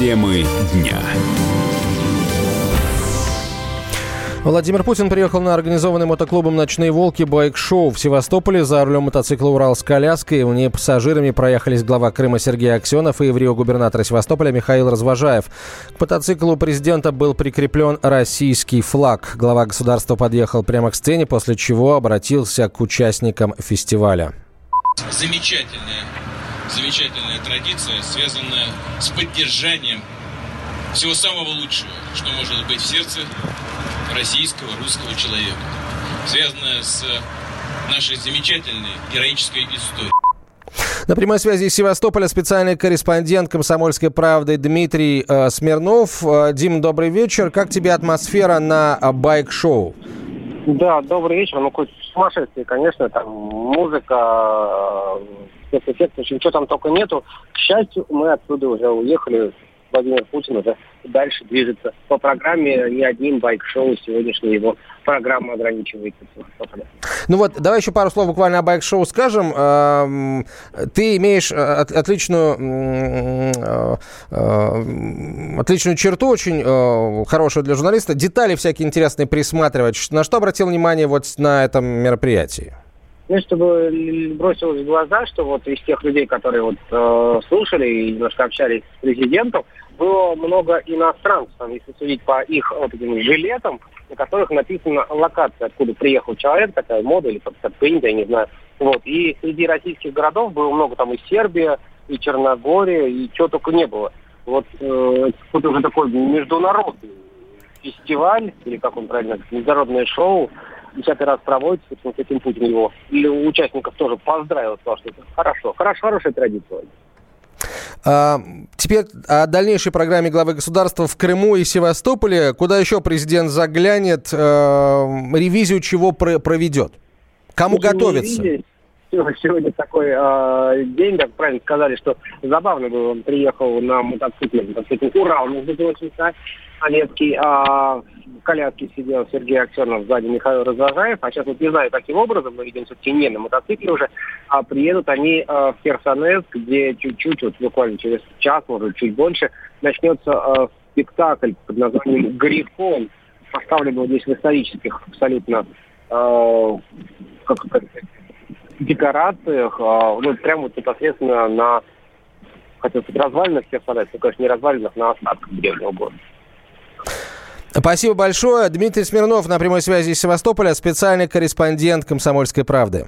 Темы дня. Владимир Путин приехал на организованный мотоклубом «Ночные волки» байк-шоу в Севастополе. За рулем мотоцикла «Урал» с коляской. В ней пассажирами проехались глава Крыма Сергей Аксенов и еврео-губернатор Севастополя Михаил Развожаев. К мотоциклу президента был прикреплен российский флаг. Глава государства подъехал прямо к сцене, после чего обратился к участникам фестиваля. Замечательная, замечательная традиция, связанная с поддержанием всего самого лучшего, что может быть в сердце российского, русского человека, связанная с нашей замечательной героической историей. На прямой связи из Севастополя специальный корреспондент «Комсомольской правды» Дмитрий э, Смирнов. Э, Дим, добрый вечер. Как тебе атмосфера на э, байк-шоу? Да, добрый вечер. Ну, хоть сумасшествие, конечно, там музыка, спецэффекты, в общем, ничего там только нету. К счастью, мы отсюда уже уехали Владимир Путин уже дальше движется по программе. Ни одним байк-шоу сегодняшняя его программа ограничивается. Ну вот, давай еще пару слов буквально о байк-шоу скажем. Эм, ты имеешь э, отличную, э, э, отличную черту, очень хорошую для журналиста. Детали всякие интересные присматривать. На что обратил внимание вот на этом мероприятии? Ну, чтобы бросилось в глаза, что вот из тех людей, которые вот э, слушали и немножко общались с президентом, было много иностранцев, если судить по их вот этим жилетам, на которых написана локация, откуда приехал человек, такая мода или как принято, я не знаю. Вот. И среди российских городов было много там и Сербия, и Черногория, и чего только не было. Вот э, это уже такой международный фестиваль, или как он правильно, международное шоу, десятый раз проводится, собственно, с этим Путин его. И участников тоже поздравил, сказал, что это хорошо. Хорошо, хорошая традиция. А, теперь о дальнейшей программе главы государства в Крыму и Севастополе. Куда еще президент заглянет? А, ревизию чего проведет? Кому Слушай, готовится? Сегодня такой э, день, как правильно сказали, что забавно было, он приехал на мотоцикле, мотоцикл Урал, между прочим, Олецкий, а в коляске сидел Сергей Аксенов, сзади Михаил Развожаев, а сейчас вот не знаю, каким образом, мы видим все-таки не на мотоцикле уже, а приедут они а, в Херсонес, где чуть-чуть, вот буквально через час, может, чуть больше, начнется а, спектакль под названием «Грифон», поставлен вот здесь в исторических абсолютно а, как, как, декорациях, а, ну, прямо вот непосредственно на хотел сказать, развалинах Херсонеса, но, конечно, не развалинах, на остатках древнего города. Спасибо большое. Дмитрий Смирнов на прямой связи из Севастополя, специальный корреспондент «Комсомольской правды».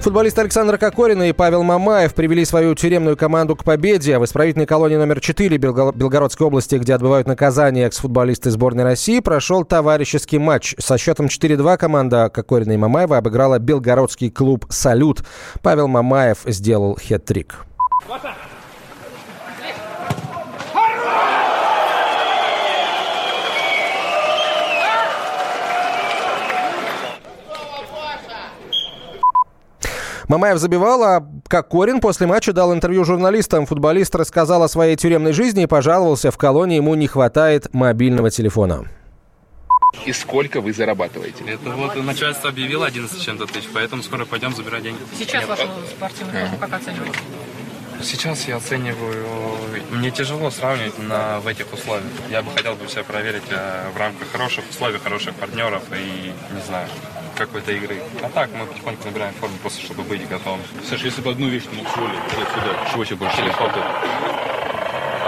Футболист Александр Кокорин и Павел Мамаев привели свою тюремную команду к победе в исправительной колонии номер 4 Белгородской области, где отбывают наказание экс-футболисты сборной России, прошел товарищеский матч. Со счетом 4-2 команда Кокорина и Мамаева обыграла белгородский клуб «Салют». Павел Мамаев сделал хет-трик. Мамаев забивал, а как Корин после матча дал интервью журналистам. Футболист рассказал о своей тюремной жизни и пожаловался, в колонии ему не хватает мобильного телефона. И сколько вы зарабатываете? Это вот начальство объявило 11 чем-то тысяч, поэтому скоро пойдем забирать деньги. Сейчас вашу спортивную форму как оцениваете? Сейчас я оцениваю, мне тяжело сравнивать на, в этих условиях. Я бы хотел бы себя проверить э, в рамках хороших условий, хороших партнеров и, не знаю, какой-то игры. А так мы потихоньку набираем форму, просто чтобы быть готовым. Саша, если бы одну вещь ты мог всего сюда, чего тебе больше Телефон.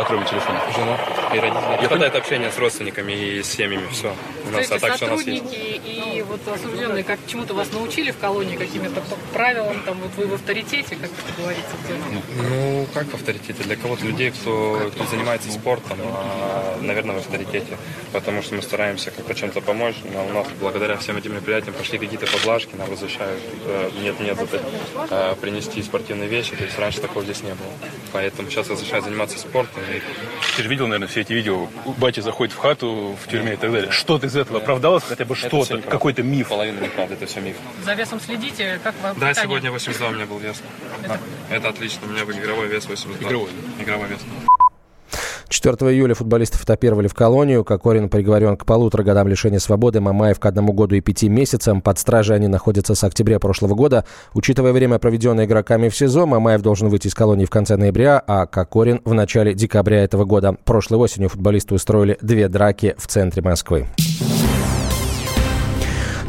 Кроме телефона? Жена и родители. Не хватает общения с родственниками и с семьями, все. У нас, а так, сотрудники и вот осужденные как чему-то вас научили в колонии, какими-то правилам, там вот вы в авторитете, как это говорится где Ну, как в авторитете? Для кого-то людей, кто, кто занимается спортом, а, наверное, в авторитете. Потому что мы стараемся как-то чем-то помочь. Но у нас благодаря всем этим мероприятиям пошли какие-то поблажки, нам возвращают. Э, нет, нет, это, э, принести спортивные вещи. То есть раньше такого здесь не было. Поэтому сейчас разрешают заниматься спортом. Ты же видел, наверное, все эти видео. Батя заходит в хату в тюрьме и так далее. Что-то из этого оправдалось? Хотя бы что-то, какой-то миф. Половина неправда, это все миф. За весом следите? Как вам Да, питание? сегодня 82 у меня был вес. Это, а, это отлично, у меня игровой вес 82. Игровой? Игровой вес. 4 июля футболистов этапировали в колонию. Кокорин приговорен к полутора годам лишения свободы, Мамаев к одному году и пяти месяцам. Под стражей они находятся с октября прошлого года. Учитывая время, проведенное игроками в СИЗО, Мамаев должен выйти из колонии в конце ноября, а Кокорин в начале декабря этого года. Прошлой осенью футболисты устроили две драки в центре Москвы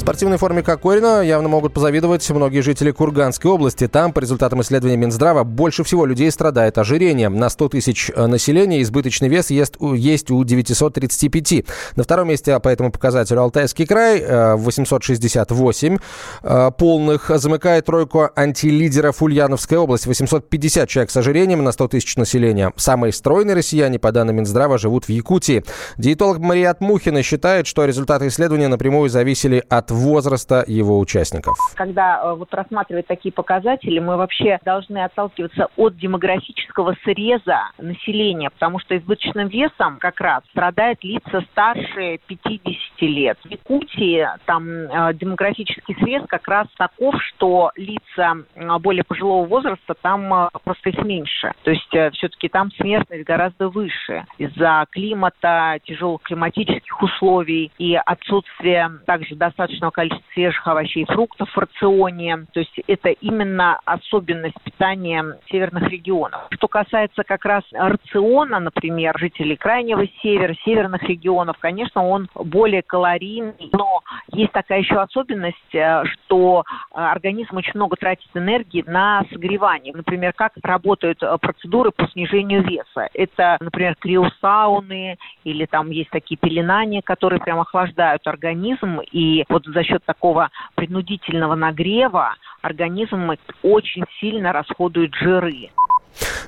спортивной форме Кокорина явно могут позавидовать многие жители Курганской области. Там, по результатам исследования Минздрава, больше всего людей страдает ожирением. На 100 тысяч э, населения избыточный вес есть, у 935. На втором месте по этому показателю Алтайский край, 868 э, э, полных. Замыкает тройку антилидеров Ульяновская область, 850 человек с ожирением на 100 тысяч населения. Самые стройные россияне, по данным Минздрава, живут в Якутии. Диетолог Мариат Мухина считает, что результаты исследования напрямую зависели от возраста его участников. Когда э, вот рассматривать такие показатели, мы вообще должны отталкиваться от демографического среза населения, потому что избыточным весом как раз страдают лица старше 50 лет. В Якутии там э, демографический срез как раз таков, что лица э, более пожилого возраста там просто их меньше. То есть все-таки там смертность гораздо выше из-за климата, тяжелых климатических условий и отсутствия также достаточно достаточного количества свежих овощей и фруктов в рационе. То есть это именно особенность питания северных регионов. Что касается как раз рациона, например, жителей крайнего севера, северных регионов, конечно, он более калорийный, но есть такая еще особенность, э, что э, организм очень много тратит энергии на согревание. Например, как работают э, процедуры по снижению веса. Это, например, криосауны или там есть такие пеленания, которые прям охлаждают организм. И вот за счет такого принудительного нагрева организм очень сильно расходует жиры.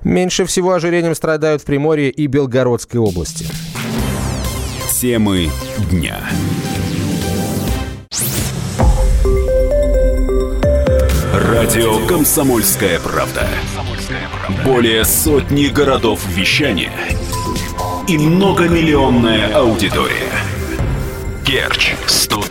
Меньше всего ожирением страдают в Приморье и Белгородской области. Темы дня. Радио «Комсомольская правда». Более сотни городов вещания и многомиллионная аудитория. Керчь